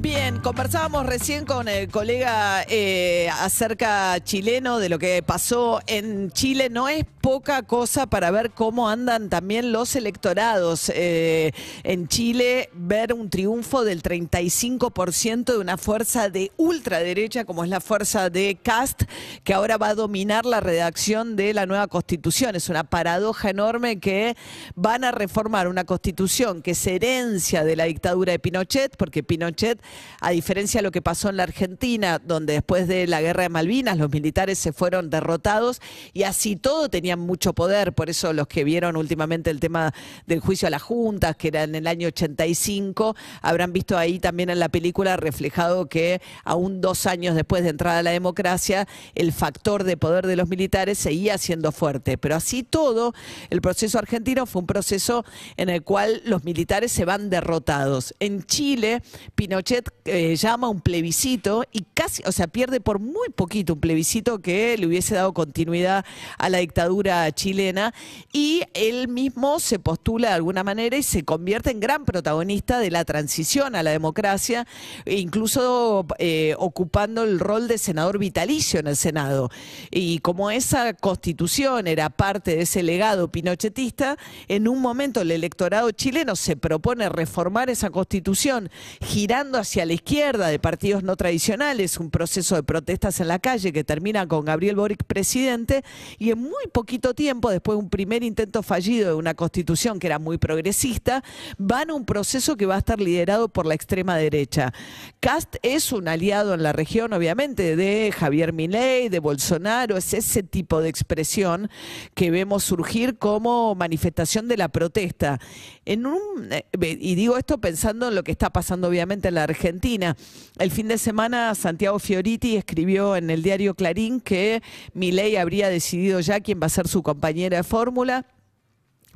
Bien, conversábamos recién con el colega eh, acerca chileno de lo que pasó en Chile. No es poca cosa para ver cómo andan también los electorados eh, en Chile, ver un triunfo del 35% de una fuerza de ultraderecha como es la fuerza de Cast, que ahora va a dominar la redacción de la nueva constitución. Es una paradoja enorme que van a reformar una constitución que es herencia de la dictadura de Pinochet, porque Pinochet a diferencia de lo que pasó en la Argentina, donde después de la guerra de Malvinas los militares se fueron derrotados y así todo tenían mucho poder. Por eso los que vieron últimamente el tema del juicio a las juntas, que era en el año 85, habrán visto ahí también en la película reflejado que aún dos años después de entrada a la democracia, el factor de poder de los militares seguía siendo fuerte. Pero así todo, el proceso argentino fue un proceso en el cual los militares se van derrotados. En Chile, Pinochet eh, llama un plebiscito y casi, o sea, pierde por muy poquito un plebiscito que le hubiese dado continuidad a la dictadura chilena y él mismo se postula de alguna manera y se convierte en gran protagonista de la transición a la democracia, e incluso eh, ocupando el rol de senador vitalicio en el Senado. Y como esa constitución era parte de ese legado pinochetista, en un momento el electorado chileno se propone reformar esa constitución girando hacia la izquierda de partidos no tradicionales, un proceso de protestas en la calle que termina con Gabriel Boric presidente y en muy poquito tiempo, después de un primer intento fallido de una constitución que era muy progresista, van a un proceso que va a estar liderado por la extrema derecha. Cast es un aliado en la región, obviamente, de Javier Milei, de Bolsonaro, es ese tipo de expresión que vemos surgir como manifestación de la protesta. En un, eh, y digo esto pensando en lo que está pasando obviamente en la Argentina. El fin de semana Santiago Fioriti escribió en el diario Clarín que Milei habría decidido ya quién va a ser su compañera de fórmula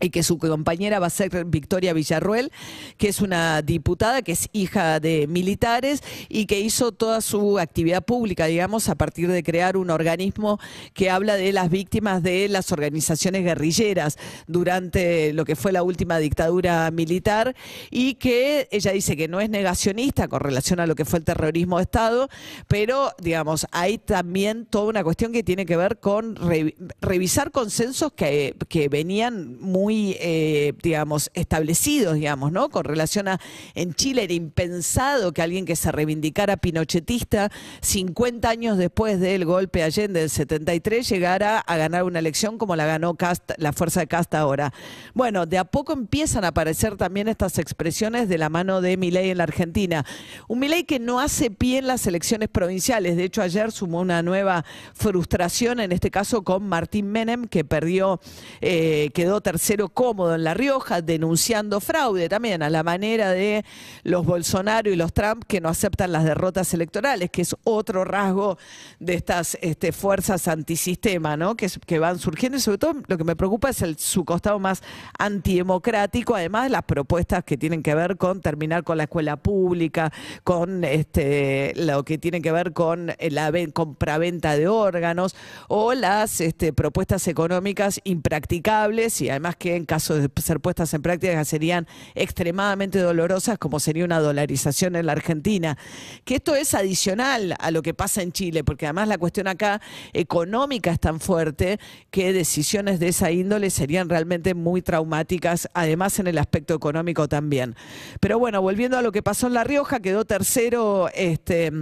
y que su compañera va a ser Victoria Villarruel, que es una diputada que es hija de militares y que hizo toda su actividad pública, digamos, a partir de crear un organismo que habla de las víctimas de las organizaciones guerrilleras durante lo que fue la última dictadura militar y que ella dice que no es negacionista con relación a lo que fue el terrorismo de Estado, pero, digamos, hay también toda una cuestión que tiene que ver con re- revisar consensos que, que venían muy muy, eh, digamos, establecidos, digamos, ¿no? Con relación a, en Chile era impensado que alguien que se reivindicara pinochetista 50 años después del golpe de Allende del 73 llegara a ganar una elección como la ganó la fuerza de Casta ahora. Bueno, de a poco empiezan a aparecer también estas expresiones de la mano de Milei en la Argentina. Un Milei que no hace pie en las elecciones provinciales. De hecho, ayer sumó una nueva frustración, en este caso con Martín Menem, que perdió, eh, quedó tercero cómodo en La Rioja, denunciando fraude también a la manera de los Bolsonaro y los Trump que no aceptan las derrotas electorales, que es otro rasgo de estas este, fuerzas antisistema, ¿no? Que, que van surgiendo y sobre todo lo que me preocupa es su costado más antidemocrático, además de las propuestas que tienen que ver con terminar con la escuela pública, con este, lo que tiene que ver con eh, la ven- compraventa de órganos o las este, propuestas económicas impracticables y además que en caso de ser puestas en práctica serían extremadamente dolorosas como sería una dolarización en la Argentina. Que esto es adicional a lo que pasa en Chile, porque además la cuestión acá económica es tan fuerte que decisiones de esa índole serían realmente muy traumáticas, además en el aspecto económico también. Pero bueno, volviendo a lo que pasó en La Rioja, quedó tercero este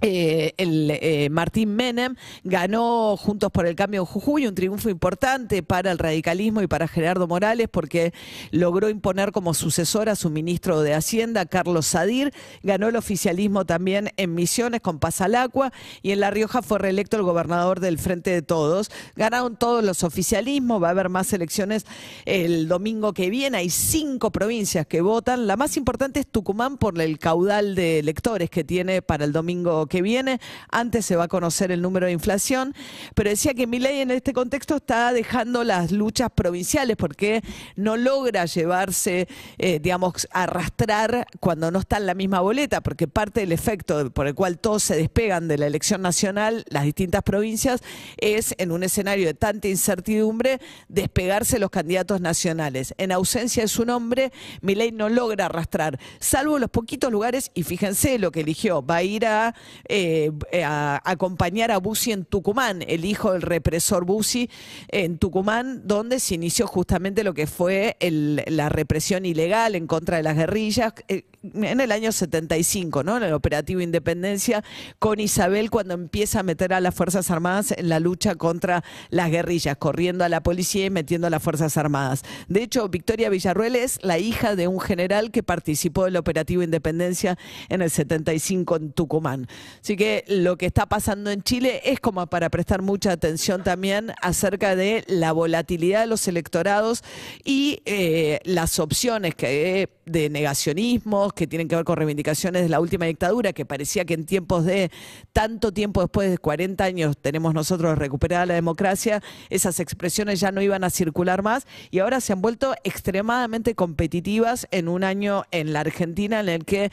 eh, el eh, Martín Menem ganó Juntos por el Cambio en Jujuy, un triunfo importante para el radicalismo y para Gerardo Morales porque logró imponer como sucesor a su ministro de Hacienda, Carlos Sadir, ganó el oficialismo también en Misiones con Pasalacua y en La Rioja fue reelecto el gobernador del Frente de Todos. Ganaron todos los oficialismos, va a haber más elecciones el domingo que viene, hay cinco provincias que votan, la más importante es Tucumán por el caudal de electores que tiene para el domingo que viene. Antes se va a conocer el número de inflación, pero decía que Milei en este contexto está dejando las luchas provinciales porque no logra llevarse, eh, digamos, arrastrar cuando no está en la misma boleta, porque parte del efecto por el cual todos se despegan de la elección nacional, las distintas provincias, es en un escenario de tanta incertidumbre despegarse los candidatos nacionales. En ausencia de su nombre, Milei no logra arrastrar, salvo los poquitos lugares, y fíjense lo que eligió, va a ir a, eh, a acompañar a Bussi en Tucumán, el hijo del represor Bussi en Tucumán, donde se inició justamente lo que fue la represión ilegal en contra de las guerrillas eh, en el año 75, ¿no? En el operativo Independencia, con Isabel cuando empieza a meter a las Fuerzas Armadas en la lucha contra las guerrillas, corriendo a la policía y metiendo a las Fuerzas Armadas. De hecho, Victoria Villarruel es la hija de un general que participó del operativo Independencia en el 75 en Tucumán. Así que lo que está pasando en Chile es como para prestar mucha atención también acerca de la volatilidad de los electorados y eh, las opciones que, de negacionismo que tienen que ver con reivindicaciones de la última dictadura, que parecía que en tiempos de tanto tiempo después de 40 años tenemos nosotros recuperada la democracia, esas expresiones ya no iban a circular más y ahora se han vuelto extremadamente competitivas en un año en la Argentina en el que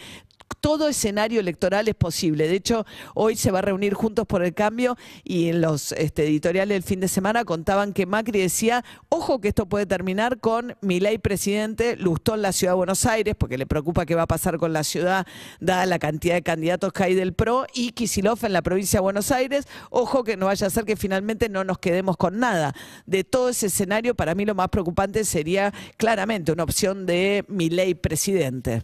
todo escenario electoral es posible. De hecho, hoy se va a reunir Juntos por el Cambio y en los este, editoriales del fin de semana contaban que Macri decía, ojo que esto puede terminar con mi ley presidente, Lustó en la ciudad de Buenos Aires, porque le preocupa qué va a pasar con la ciudad, dada la cantidad de candidatos que hay del PRO, y Kisilov en la provincia de Buenos Aires. Ojo que no vaya a ser que finalmente no nos quedemos con nada. De todo ese escenario, para mí lo más preocupante sería claramente una opción de mi ley presidente.